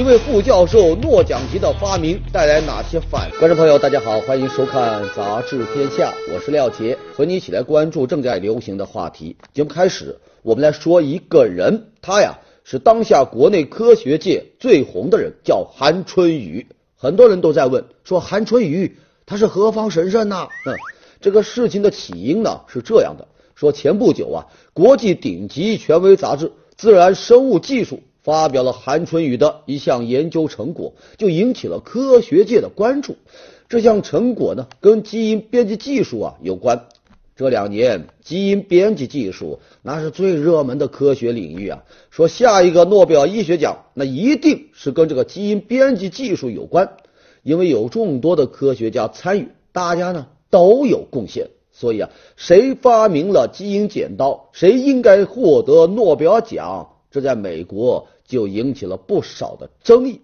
一位副教授诺奖级的发明带来哪些反？观众朋友，大家好，欢迎收看《杂志天下》，我是廖杰，和你一起来关注正在流行的话题。节目开始，我们来说一个人，他呀是当下国内科学界最红的人，叫韩春雨。很多人都在问，说韩春雨他是何方神圣呐？嗯，这个事情的起因呢是这样的，说前不久啊，国际顶级权威杂志《自然生物技术》。发表了韩春雨的一项研究成果，就引起了科学界的关注。这项成果呢，跟基因编辑技术啊有关。这两年，基因编辑技术那是最热门的科学领域啊。说下一个诺贝尔医学奖，那一定是跟这个基因编辑技术有关，因为有众多的科学家参与，大家呢都有贡献，所以啊，谁发明了基因剪刀，谁应该获得诺贝尔奖。这在美国就引起了不少的争议，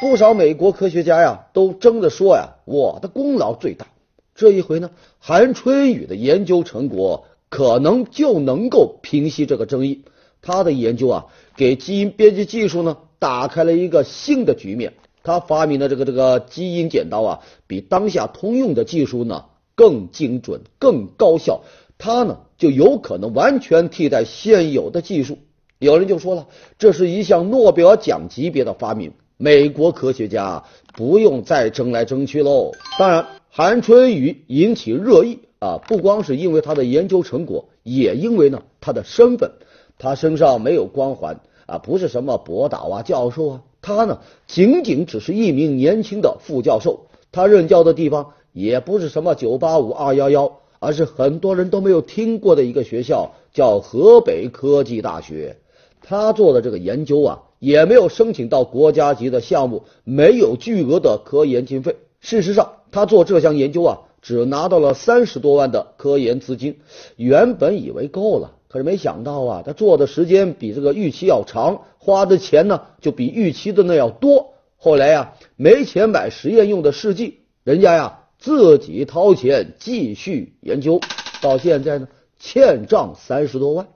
不少美国科学家呀都争着说呀，我的功劳最大。这一回呢，韩春雨的研究成果可能就能够平息这个争议。他的研究啊，给基因编辑技术呢打开了一个新的局面。他发明的这个这个基因剪刀啊，比当下通用的技术呢更精准、更高效。它呢就有可能完全替代现有的技术。有人就说了，这是一项诺贝尔奖级别的发明，美国科学家不用再争来争去喽。当然，韩春雨引起热议啊，不光是因为他的研究成果，也因为呢他的身份。他身上没有光环啊，不是什么博导啊、教授啊，他呢仅仅只是一名年轻的副教授。他任教的地方也不是什么九八五、二幺幺，而是很多人都没有听过的一个学校，叫河北科技大学。他做的这个研究啊，也没有申请到国家级的项目，没有巨额的科研经费。事实上，他做这项研究啊，只拿到了三十多万的科研资金。原本以为够了，可是没想到啊，他做的时间比这个预期要长，花的钱呢就比预期的那要多。后来呀，没钱买实验用的试剂，人家呀自己掏钱继续研究，到现在呢欠账三十多万。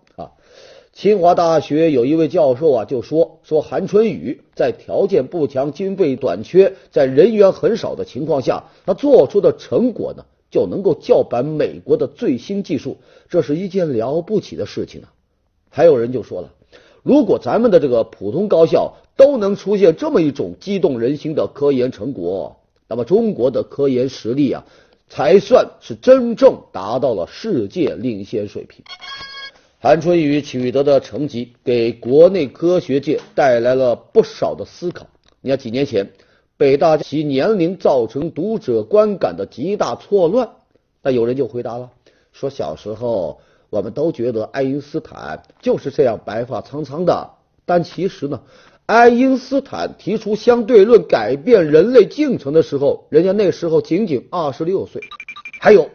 清华大学有一位教授啊，就说说韩春雨在条件不强、经费短缺、在人员很少的情况下，他做出的成果呢，就能够叫板美国的最新技术，这是一件了不起的事情啊。还有人就说了，如果咱们的这个普通高校都能出现这么一种激动人心的科研成果，那么中国的科研实力啊，才算是真正达到了世界领先水平。韩春雨取得的成绩给国内科学界带来了不少的思考。你看，几年前北大其年龄造成读者观感的极大错乱，那有人就回答了，说小时候我们都觉得爱因斯坦就是这样白发苍苍的，但其实呢，爱因斯坦提出相对论改变人类进程的时候，人家那时候仅仅二十六岁。还有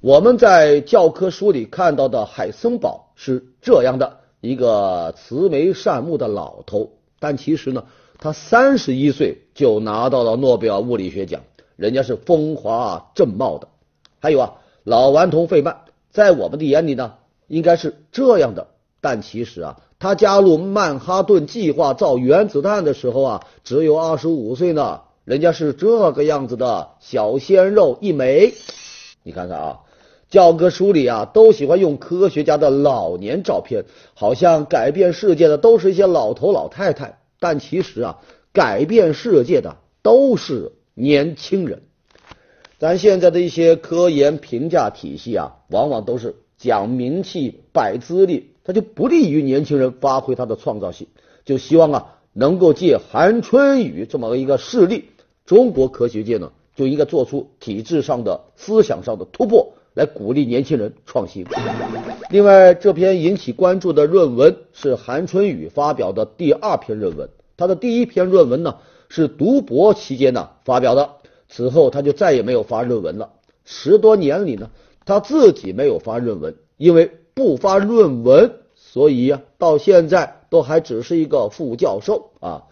我们在教科书里看到的海森堡。是这样的一个慈眉善目的老头，但其实呢，他三十一岁就拿到了诺贝尔物理学奖，人家是风华正茂的。还有啊，老顽童费曼，在我们的眼里呢，应该是这样的，但其实啊，他加入曼哈顿计划造原子弹的时候啊，只有二十五岁呢，人家是这个样子的小鲜肉一枚，你看看啊。教科书里啊，都喜欢用科学家的老年照片，好像改变世界的都是一些老头老太太。但其实啊，改变世界的都是年轻人。咱现在的一些科研评价体系啊，往往都是讲名气、摆资历，它就不利于年轻人发挥他的创造性。就希望啊，能够借韩春雨这么一个事例，中国科学界呢，就应该做出体制上的、思想上的突破。来鼓励年轻人创新。另外，这篇引起关注的论文是韩春雨发表的第二篇论文。他的第一篇论文呢是读博期间呢发表的，此后他就再也没有发论文了。十多年里呢，他自己没有发论文，因为不发论文，所以呀，到现在都还只是一个副教授啊。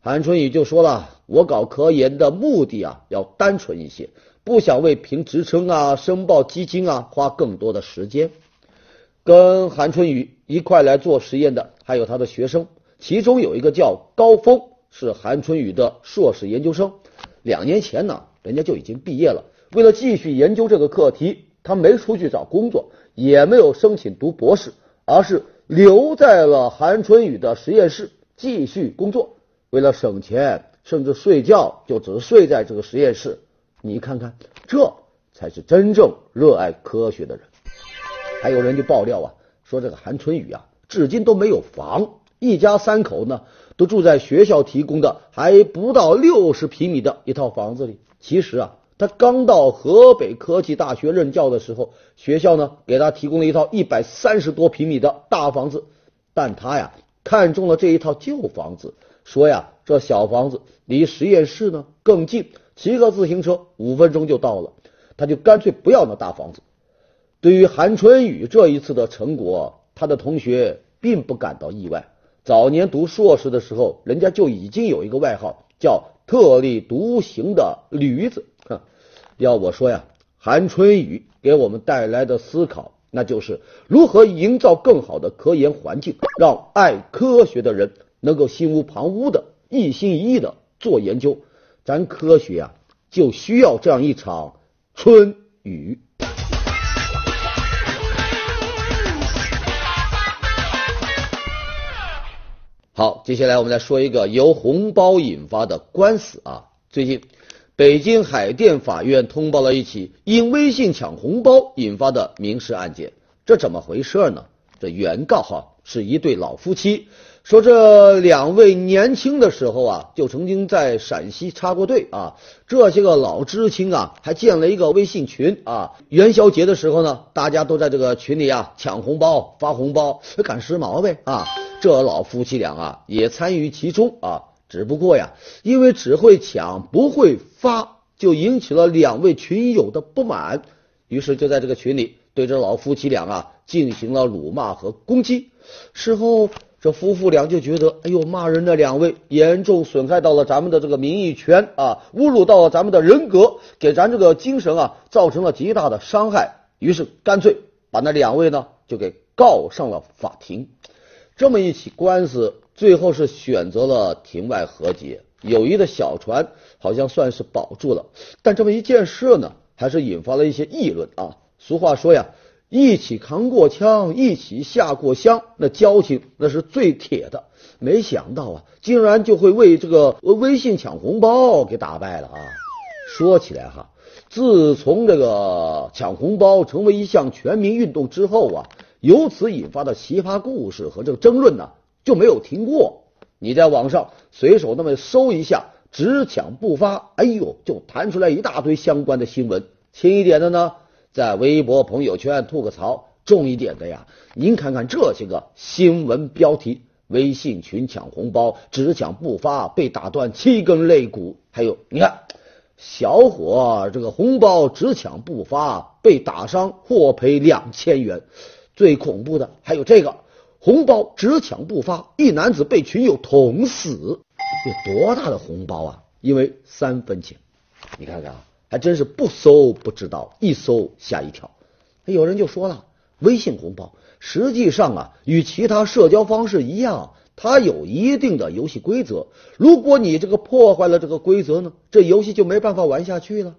韩春雨就说了：“我搞科研的目的啊，要单纯一些。”不想为评职称啊、申报基金啊花更多的时间。跟韩春雨一块来做实验的还有他的学生，其中有一个叫高峰，是韩春雨的硕士研究生，两年前呢，人家就已经毕业了。为了继续研究这个课题，他没出去找工作，也没有申请读博士，而是留在了韩春雨的实验室继续工作。为了省钱，甚至睡觉就只睡在这个实验室。你看看，这才是真正热爱科学的人。还有人就爆料啊，说这个韩春雨啊，至今都没有房，一家三口呢都住在学校提供的还不到六十平米的一套房子里。其实啊。他刚到河北科技大学任教的时候，学校呢给他提供了一套一百三十多平米的大房子，但他呀看中了这一套旧房子，说呀这小房子离实验室呢更近，骑个自行车五分钟就到了，他就干脆不要那大房子。对于韩春雨这一次的成果，他的同学并不感到意外。早年读硕士的时候，人家就已经有一个外号叫“特立独行的驴子”。要我说呀，韩春雨给我们带来的思考，那就是如何营造更好的科研环境，让爱科学的人能够心无旁骛的、一心一意的做研究。咱科学啊，就需要这样一场春雨。好，接下来我们来说一个由红包引发的官司啊，最近。北京海淀法院通报了一起因微信抢红包引发的民事案件，这怎么回事呢？这原告哈是一对老夫妻，说这两位年轻的时候啊就曾经在陕西插过队啊，这些个老知青啊还建了一个微信群啊，元宵节的时候呢，大家都在这个群里啊抢红包发红包，赶时髦呗啊，这老夫妻俩啊也参与其中啊。只不过呀，因为只会抢不会发，就引起了两位群友的不满，于是就在这个群里对这老夫妻俩啊进行了辱骂和攻击。事后，这夫妇俩就觉得，哎呦，骂人的两位严重损害到了咱们的这个名誉权啊，侮辱到了咱们的人格，给咱这个精神啊造成了极大的伤害。于是干脆把那两位呢就给告上了法庭。这么一起官司。最后是选择了庭外和解，友谊的小船好像算是保住了。但这么一件事呢，还是引发了一些议论啊。俗话说呀，一起扛过枪，一起下过乡，那交情那是最铁的。没想到啊，竟然就会为这个微信抢红包给打败了啊！说起来哈，自从这个抢红包成为一项全民运动之后啊，由此引发的奇葩故事和这个争论呢。就没有停过。你在网上随手那么搜一下，只抢不发，哎呦，就弹出来一大堆相关的新闻。轻一点的呢，在微博、朋友圈吐个槽；重一点的呀，您看看这些个新闻标题：微信群抢红包，只抢不发，被打断七根肋骨。还有，你看，小伙这个红包只抢不发，被打伤，获赔两千元。最恐怖的还有这个。红包只抢不发，一男子被群友捅死。有多大的红包啊？因为三分钱。你看看啊，还真是不搜不知道，一搜吓一跳。有人就说了，微信红包实际上啊，与其他社交方式一样，它有一定的游戏规则。如果你这个破坏了这个规则呢，这游戏就没办法玩下去了。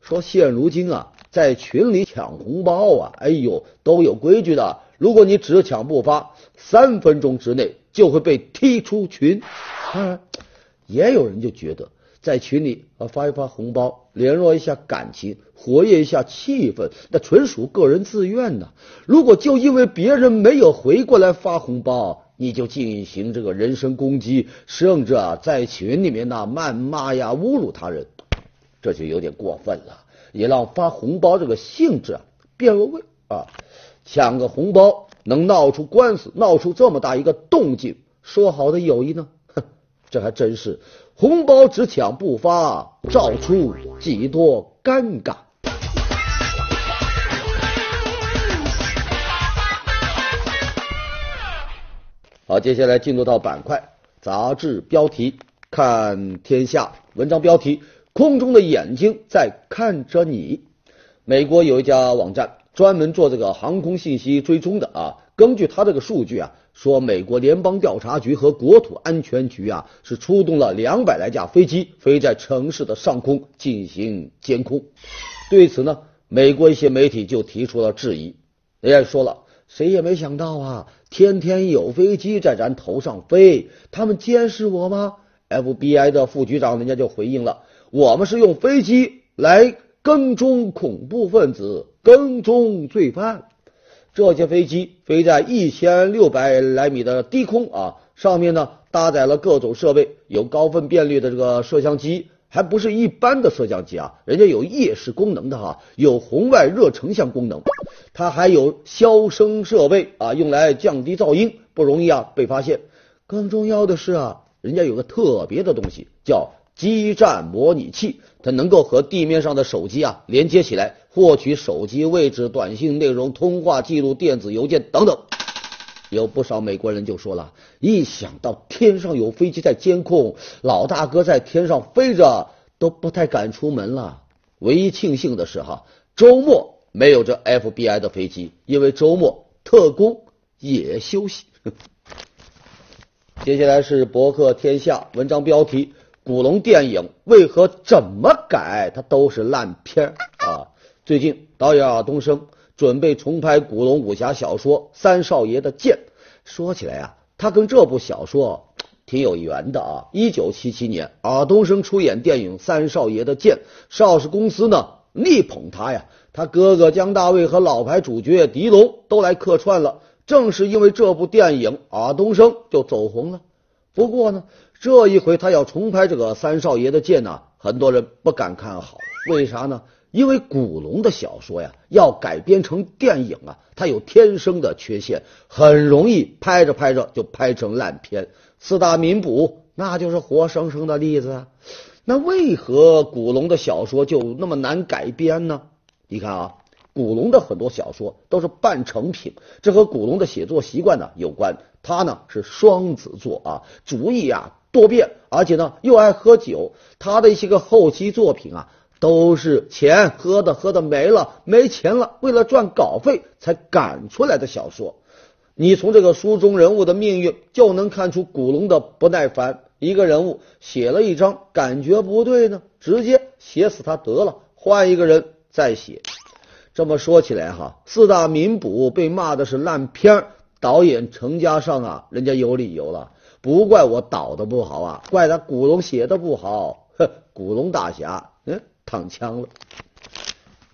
说现如今啊，在群里抢红包啊，哎呦，都有规矩的。如果你只抢不发，三分钟之内就会被踢出群。当然，也有人就觉得在群里啊发一发红包，联络一下感情，活跃一下气氛，那纯属个人自愿呢。如果就因为别人没有回过来发红包，你就进行这个人身攻击，甚至啊在群里面呢谩骂呀、侮辱他人，这就有点过分了，也让发红包这个性质啊变了味啊。抢个红包能闹出官司，闹出这么大一个动静，说好的友谊呢？哼，这还真是红包只抢不发，照出几多尴尬。好，接下来进入到板块，杂志标题看天下，文章标题：空中的眼睛在看着你。美国有一家网站。专门做这个航空信息追踪的啊，根据他这个数据啊，说美国联邦调查局和国土安全局啊是出动了两百来架飞机飞在城市的上空进行监控。对此呢，美国一些媒体就提出了质疑，人家说了，谁也没想到啊，天天有飞机在咱头上飞，他们监视我吗？FBI 的副局长人家就回应了，我们是用飞机来跟踪恐怖分子，跟踪罪犯。这些飞机飞在一千六百来米的低空啊，上面呢搭载了各种设备，有高分辨率的这个摄像机，还不是一般的摄像机啊，人家有夜视功能的哈，有红外热成像功能，它还有消声设备啊，用来降低噪音，不容易啊被发现。更重要的是啊，人家有个特别的东西叫。基站模拟器，它能够和地面上的手机啊连接起来，获取手机位置、短信内容、通话记录、电子邮件等等。有不少美国人就说了，一想到天上有飞机在监控，老大哥在天上飞着，都不太敢出门了。唯一庆幸的是哈，周末没有这 FBI 的飞机，因为周末特工也休息。接下来是博客天下文章标题。古龙电影为何怎么改它都是烂片啊？最近导演尔冬升准备重拍古龙武侠小说《三少爷的剑》。说起来啊，他跟这部小说挺有缘的啊。一九七七年，尔冬升出演电影《三少爷的剑》，邵氏公司呢力捧他呀，他哥哥姜大卫和老牌主角狄龙都来客串了。正是因为这部电影，尔冬升就走红了。不过呢。这一回他要重拍这个三少爷的剑呢，很多人不敢看好。为啥呢？因为古龙的小说呀，要改编成电影啊，它有天生的缺陷，很容易拍着拍着就拍成烂片。四大名捕那就是活生生的例子啊。那为何古龙的小说就那么难改编呢？你看啊，古龙的很多小说都是半成品，这和古龙的写作习惯呢有关。他呢是双子座啊，主意啊。多变，而且呢又爱喝酒。他的一些个后期作品啊，都是钱喝的喝的没了，没钱了，为了赚稿费才赶出来的小说。你从这个书中人物的命运就能看出古龙的不耐烦。一个人物写了一章，感觉不对呢，直接写死他得了，换一个人再写。这么说起来哈，四大名捕被骂的是烂片儿导演程家上啊，人家有理由了。不怪我导的不好啊，怪他古龙写的不好。哼，古龙大侠，嗯，躺枪了。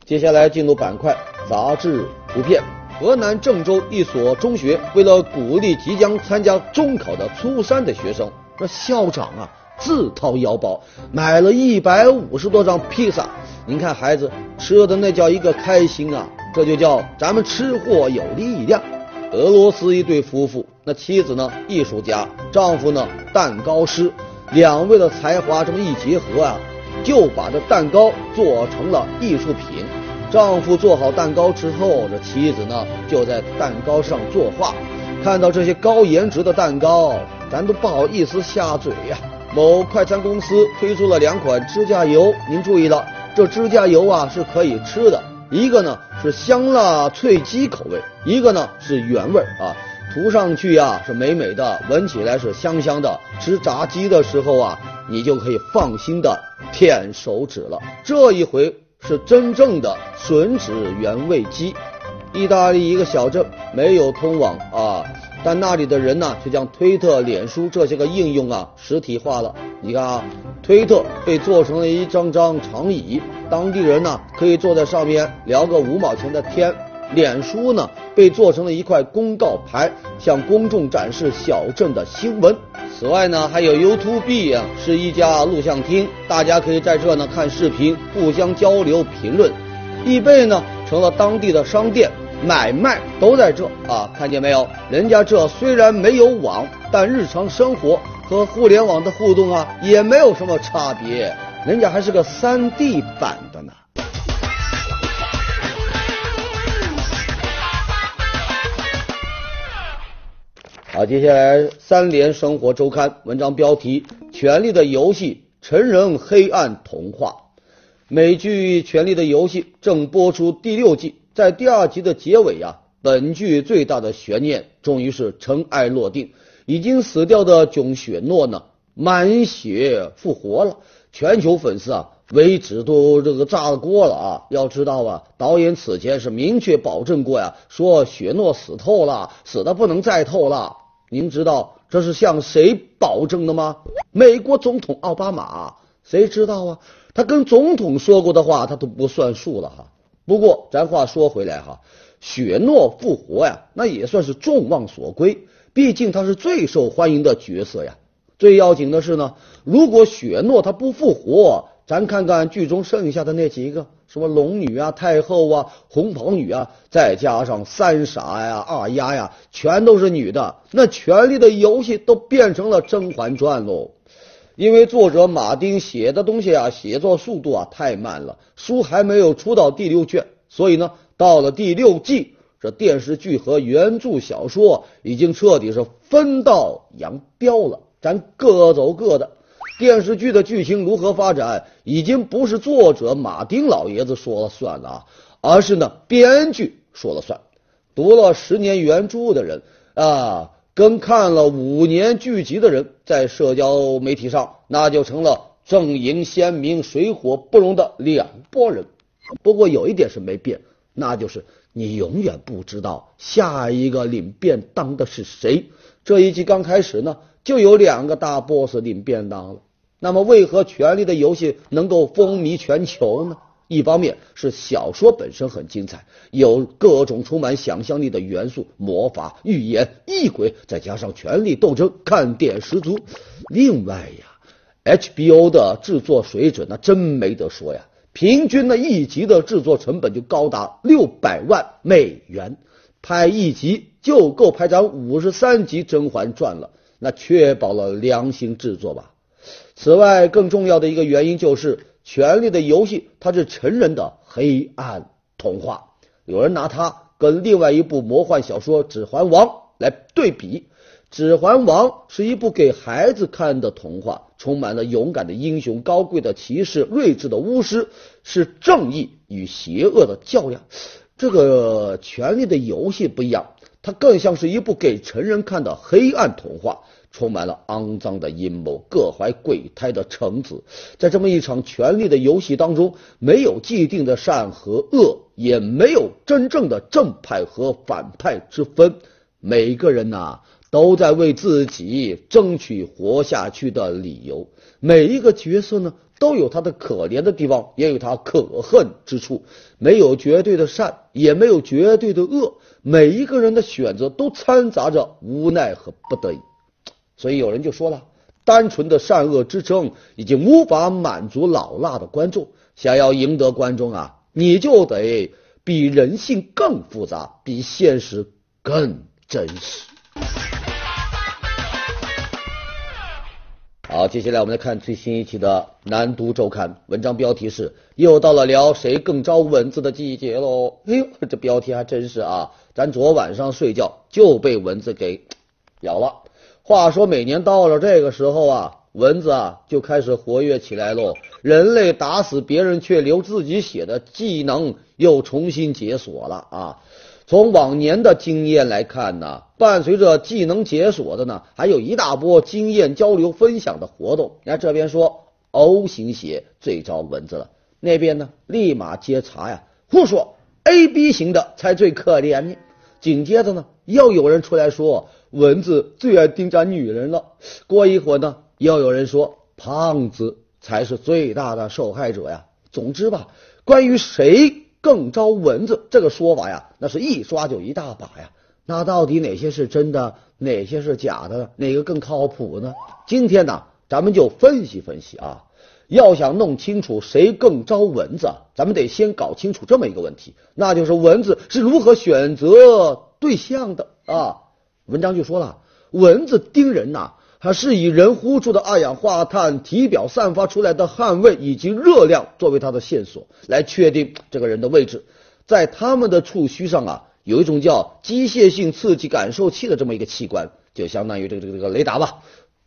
接下来进入板块杂志图片。河南郑州一所中学为了鼓励即将参加中考的初三的学生，那校长啊自掏腰包买了一百五十多张披萨。您看孩子吃的那叫一个开心啊，这就叫咱们吃货有力量。俄罗斯一对夫妇，那妻子呢艺术家，丈夫呢蛋糕师，两位的才华这么一结合啊，就把这蛋糕做成了艺术品。丈夫做好蛋糕之后，这妻子呢就在蛋糕上作画。看到这些高颜值的蛋糕，咱都不好意思下嘴呀。某快餐公司推出了两款指甲油，您注意了，这指甲油啊是可以吃的。一个呢是香辣脆鸡口味，一个呢是原味啊，涂上去呀是美美的，闻起来是香香的。吃炸鸡的时候啊，你就可以放心的舔手指了。这一回是真正的吮指原味鸡。意大利一个小镇没有通往啊。但那里的人呢，却将推特、脸书这些个应用啊实体化了。你看啊，推特被做成了一张张长椅，当地人呢可以坐在上面聊个五毛钱的天；脸书呢被做成了一块公告牌，向公众展示小镇的新闻。此外呢，还有 YouTube 啊，是一家录像厅，大家可以在这呢看视频，互相交流评论。易贝呢成了当地的商店。买卖都在这啊，看见没有？人家这虽然没有网，但日常生活和互联网的互动啊，也没有什么差别。人家还是个三 D 版的呢。好，接下来三联生活周刊文章标题：《权力的游戏》成人黑暗童话。美剧《权力的游戏》正播出第六季。在第二集的结尾呀，本剧最大的悬念终于是尘埃落定，已经死掉的囧雪诺呢，满血复活了。全球粉丝啊，为止都这个炸了锅了啊！要知道啊，导演此前是明确保证过呀，说雪诺死透了，死的不能再透了。您知道这是向谁保证的吗？美国总统奥巴马？谁知道啊？他跟总统说过的话，他都不算数了哈。不过咱话说回来哈。雪诺复活呀，那也算是众望所归，毕竟他是最受欢迎的角色呀。最要紧的是呢，如果雪诺他不复活，咱看看剧中剩下的那几个，什么龙女啊、太后啊、红袍女啊，再加上三傻呀、二丫呀，全都是女的，那权力的游戏都变成了《甄嬛传》喽。因为作者马丁写的东西啊，写作速度啊太慢了，书还没有出到第六卷，所以呢。到了第六季，这电视剧和原著小说已经彻底是分道扬镳了，咱各走各的。电视剧的剧情如何发展，已经不是作者马丁老爷子说了算了啊，而是呢编剧说了算。读了十年原著的人啊，跟看了五年剧集的人，在社交媒体上那就成了阵营鲜明、水火不容的两拨人。不过有一点是没变。那就是你永远不知道下一个领便当的是谁。这一集刚开始呢，就有两个大 boss 领便当了。那么，为何《权力的游戏》能够风靡全球呢？一方面是小说本身很精彩，有各种充满想象力的元素，魔法、预言、异鬼，再加上权力斗争，看点十足。另外呀，HBO 的制作水准那真没得说呀。平均呢一集的制作成本就高达六百万美元，拍一集就够拍张五十三集《甄嬛传》了，那确保了良心制作吧。此外，更重要的一个原因就是《权力的游戏》它是成人的黑暗童话，有人拿它跟另外一部魔幻小说《指环王》来对比。《指环王》是一部给孩子看的童话，充满了勇敢的英雄、高贵的骑士、睿智的巫师，是正义与邪恶的较量。这个《权力的游戏》不一样，它更像是一部给成人看的黑暗童话，充满了肮脏的阴谋、各怀鬼胎的臣子。在这么一场权力的游戏当中，没有既定的善和恶，也没有真正的正派和反派之分。每个人呐。都在为自己争取活下去的理由。每一个角色呢，都有他的可怜的地方，也有他可恨之处。没有绝对的善，也没有绝对的恶。每一个人的选择都掺杂着无奈和不得已。所以有人就说了，单纯的善恶之争已经无法满足老辣的观众。想要赢得观众啊，你就得比人性更复杂，比现实更真实。好，接下来我们来看最新一期的《南都周刊》，文章标题是“又到了聊谁更招蚊子的季节喽”。哎呦，这标题还真是啊！咱昨晚上睡觉就被蚊子给咬了。话说每年到了这个时候啊，蚊子啊就开始活跃起来喽。人类打死别人却流自己血的技能又重新解锁了啊！从往年的经验来看呢，伴随着技能解锁的呢，还有一大波经验交流分享的活动。你看这边说 O 型血最招蚊子了，那边呢立马接茬呀，胡说 AB 型的才最可怜呢。紧接着呢又有人出来说蚊子最爱叮咱女人了。过一会儿呢又有人说胖子才是最大的受害者呀。总之吧，关于谁。更招蚊子这个说法呀，那是一刷就一大把呀。那到底哪些是真的，哪些是假的，哪个更靠谱呢？今天呢，咱们就分析分析啊。要想弄清楚谁更招蚊子，咱们得先搞清楚这么一个问题，那就是蚊子是如何选择对象的啊。文章就说了，蚊子叮人呐。它是以人呼出的二氧化碳、体表散发出来的汗味以及热量作为它的线索，来确定这个人的位置。在他们的触须上啊，有一种叫机械性刺激感受器的这么一个器官，就相当于这个这个这个雷达吧。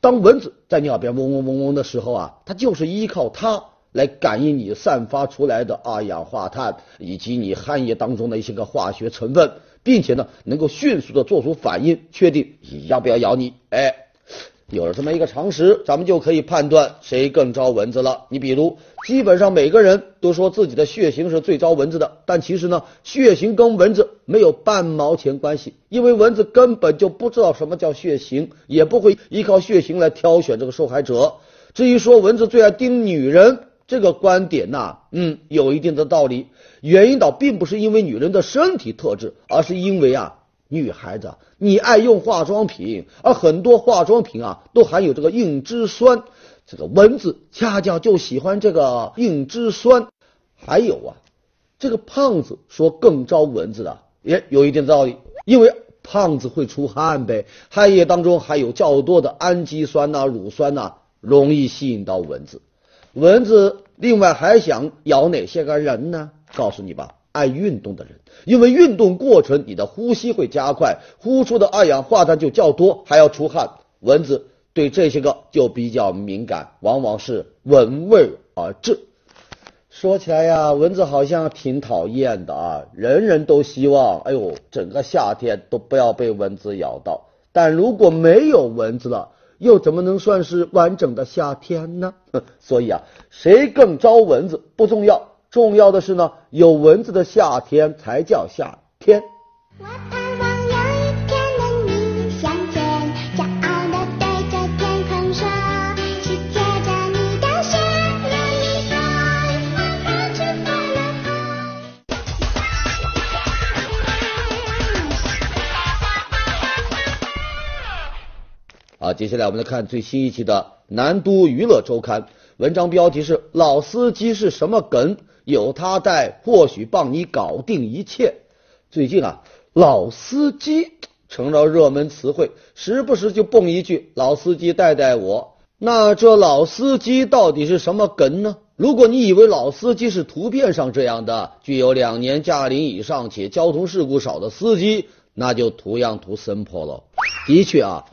当蚊子在你耳边嗡嗡嗡嗡的时候啊，它就是依靠它来感应你散发出来的二氧化碳以及你汗液当中的一些个化学成分，并且呢，能够迅速的做出反应，确定要不要咬你。哎。有了这么一个常识，咱们就可以判断谁更招蚊子了。你比如，基本上每个人都说自己的血型是最招蚊子的，但其实呢，血型跟蚊子没有半毛钱关系，因为蚊子根本就不知道什么叫血型，也不会依靠血型来挑选这个受害者。至于说蚊子最爱叮女人这个观点呐，嗯，有一定的道理。原因倒并不是因为女人的身体特质，而是因为啊。女孩子，你爱用化妆品，而很多化妆品啊都含有这个硬脂酸，这个蚊子恰恰就喜欢这个硬脂酸。还有啊，这个胖子说更招蚊子的，也有一定的道理，因为胖子会出汗呗，汗液当中含有较多的氨基酸呐、乳酸呐，容易吸引到蚊子。蚊子另外还想咬哪些个人呢？告诉你吧。爱运动的人，因为运动过程你的呼吸会加快，呼出的二氧化碳就较多，还要出汗。蚊子对这些个就比较敏感，往往是闻味而至。说起来呀，蚊子好像挺讨厌的啊，人人都希望，哎呦，整个夏天都不要被蚊子咬到。但如果没有蚊子了，又怎么能算是完整的夏天呢？所以啊，谁更招蚊子不重要。重要的是呢，有蚊子的夏天才叫夏天。啊，接下来我们来看最新一期的《南都娱乐周刊》，文章标题是“老司机是什么梗”。有他带，或许帮你搞定一切。最近啊，老司机成了热门词汇，时不时就蹦一句“老司机带带我”。那这老司机到底是什么梗呢？如果你以为老司机是图片上这样的，具有两年驾龄以上且交通事故少的司机，那就图样图森破了。的确啊，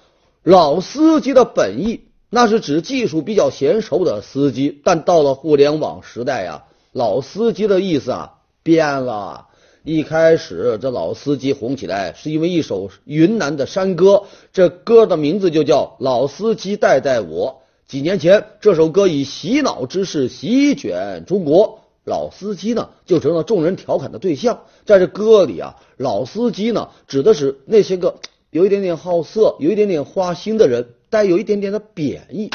老司机的本意那是指技术比较娴熟的司机，但到了互联网时代呀。老司机的意思啊变了。一开始这老司机红起来是因为一首云南的山歌，这歌的名字就叫《老司机带带我》。几年前这首歌以洗脑之势席卷中国，老司机呢就成了众人调侃的对象。在这歌里啊，老司机呢指的是那些个有一点点好色、有一点点花心的人，带有一点点的贬义。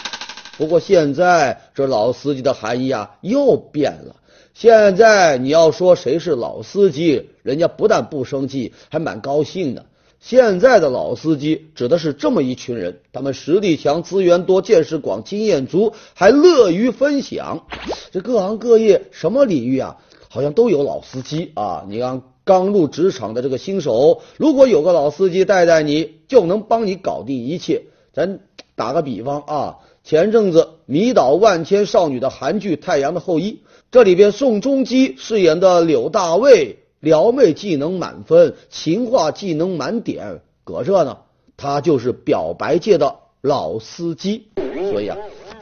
不过现在这老司机的含义啊又变了。现在你要说谁是老司机，人家不但不生气，还蛮高兴的。现在的老司机指的是这么一群人，他们实力强、资源多、见识广、经验足，还乐于分享。这各行各业什么领域啊，好像都有老司机啊。你看刚入职场的这个新手，如果有个老司机带带你，就能帮你搞定一切。咱打个比方啊，前阵子迷倒万千少女的韩剧《太阳的后裔》。这里边，宋仲基饰演的柳大卫，撩妹技能满分，情话技能满点。搁这呢，他就是表白界的老司机。所以啊，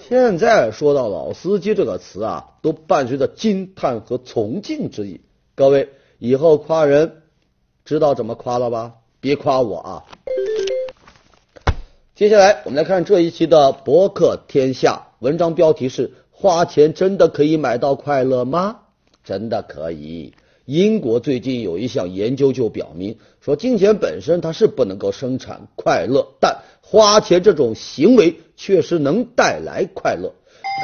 现在说到老司机这个词啊，都伴随着惊叹和崇敬之意。各位以后夸人，知道怎么夸了吧？别夸我啊！接下来我们来看这一期的博客天下，文章标题是。花钱真的可以买到快乐吗？真的可以。英国最近有一项研究就表明，说金钱本身它是不能够生产快乐，但花钱这种行为确实能带来快乐。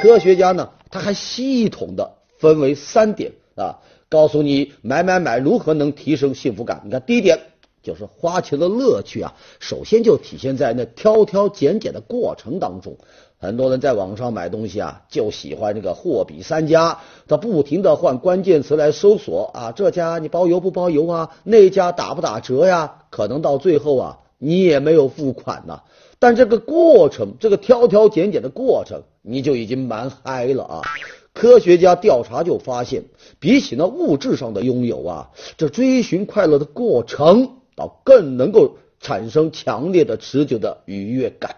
科学家呢，他还系统的分为三点啊，告诉你买买买如何能提升幸福感。你看，第一点就是花钱的乐趣啊，首先就体现在那挑挑拣拣的过程当中。很多人在网上买东西啊，就喜欢这个货比三家，他不停的换关键词来搜索啊，这家你包邮不包邮啊？那家打不打折呀？可能到最后啊，你也没有付款呢。但这个过程，这个挑挑拣拣的过程，你就已经蛮嗨了啊！科学家调查就发现，比起那物质上的拥有啊，这追寻快乐的过程，倒更能够产生强烈的、持久的愉悦感。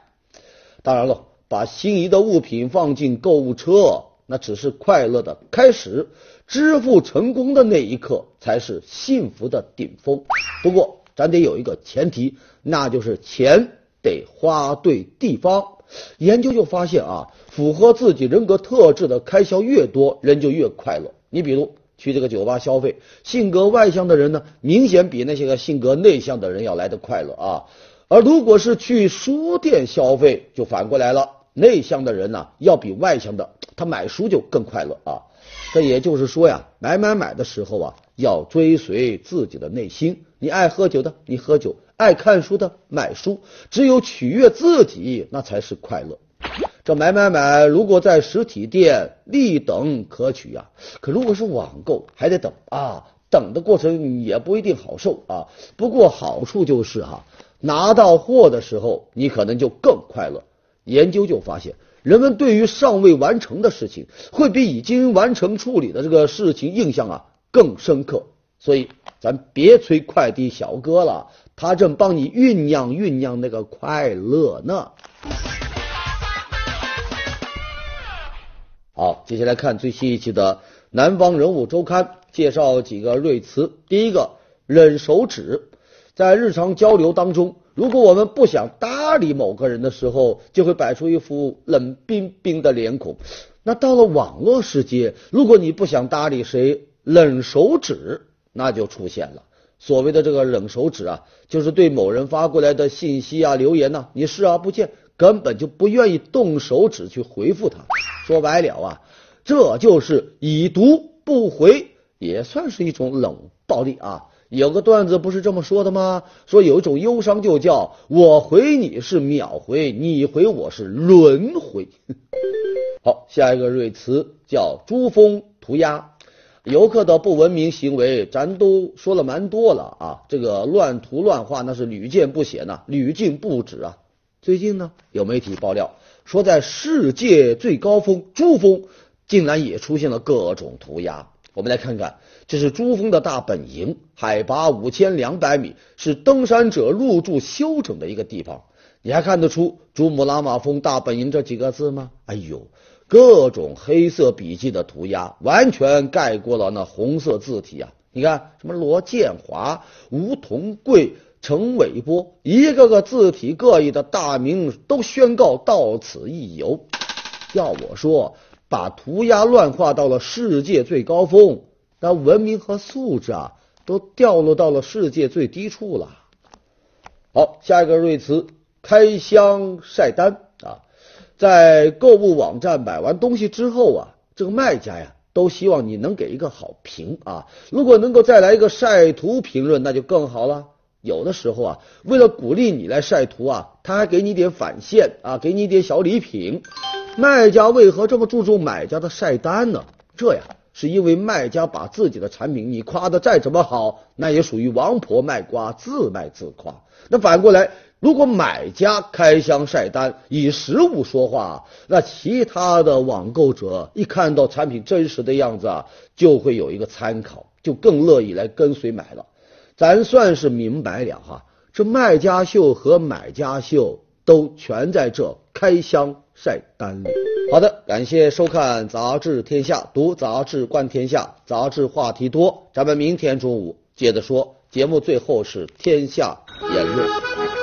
当然了。把心仪的物品放进购物车，那只是快乐的开始，支付成功的那一刻才是幸福的顶峰。不过，咱得有一个前提，那就是钱得花对地方。研究就发现啊，符合自己人格特质的开销越多，人就越快乐。你比如去这个酒吧消费，性格外向的人呢，明显比那些个性格内向的人要来的快乐啊。而如果是去书店消费，就反过来了，内向的人呢，要比外向的他买书就更快乐啊。这也就是说呀，买买买的时候啊，要追随自己的内心。你爱喝酒的，你喝酒；爱看书的，买书。只有取悦自己，那才是快乐。这买买买，如果在实体店，立等可取呀。可如果是网购，还得等啊，等的过程也不一定好受啊。不过好处就是哈，拿到货的时候，你可能就更快乐。研究就发现。人们对于尚未完成的事情，会比已经完成处理的这个事情印象啊更深刻。所以，咱别催快递小哥了，他正帮你酝酿酝酿那个快乐呢。好，接下来看最新一期的《南方人物周刊》，介绍几个瑞词。第一个，冷手指，在日常交流当中。如果我们不想搭理某个人的时候，就会摆出一副冷冰冰的脸孔。那到了网络世界，如果你不想搭理谁，冷手指那就出现了。所谓的这个冷手指啊，就是对某人发过来的信息啊、留言呐，你视而不见，根本就不愿意动手指去回复他。说白了啊，这就是已读不回，也算是一种冷暴力啊。有个段子不是这么说的吗？说有一种忧伤就叫我回你是秒回，你回我是轮回。好，下一个瑞词叫珠峰涂鸦。游客的不文明行为，咱都说了蛮多了啊。这个乱涂乱画那是屡见不鲜呐，屡禁不止啊。最近呢，有媒体爆料说，在世界最高峰珠峰，竟然也出现了各种涂鸦。我们来看看，这是珠峰的大本营，海拔五千两百米，是登山者入住休整的一个地方。你还看得出“珠穆朗玛峰大本营”这几个字吗？哎呦，各种黑色笔记的涂鸦，完全盖过了那红色字体啊！你看，什么罗建华、吴桐贵、陈伟波，一个个字体各异的大名，都宣告到此一游。要我说。把涂鸦乱画到了世界最高峰，那文明和素质啊，都掉落到了世界最低处了。好，下一个瑞词，开箱晒单，在购物网站买完东西之后啊，这个卖家呀，都希望你能给一个好评啊。如果能够再来一个晒图评论，那就更好了。有的时候啊，为了鼓励你来晒图啊，他还给你点返现啊，给你点小礼品。卖家为何这么注重买家的晒单呢？这呀，是因为卖家把自己的产品你夸的再怎么好，那也属于王婆卖瓜，自卖自夸。那反过来，如果买家开箱晒单，以实物说话，那其他的网购者一看到产品真实的样子啊，就会有一个参考，就更乐意来跟随买了。咱算是明白了哈，这卖家秀和买家秀都全在这开箱。晒单里。好的，感谢收看《杂志天下》，读杂志观天下，杂志话题多。咱们明天中午接着说。节目最后是天下言论。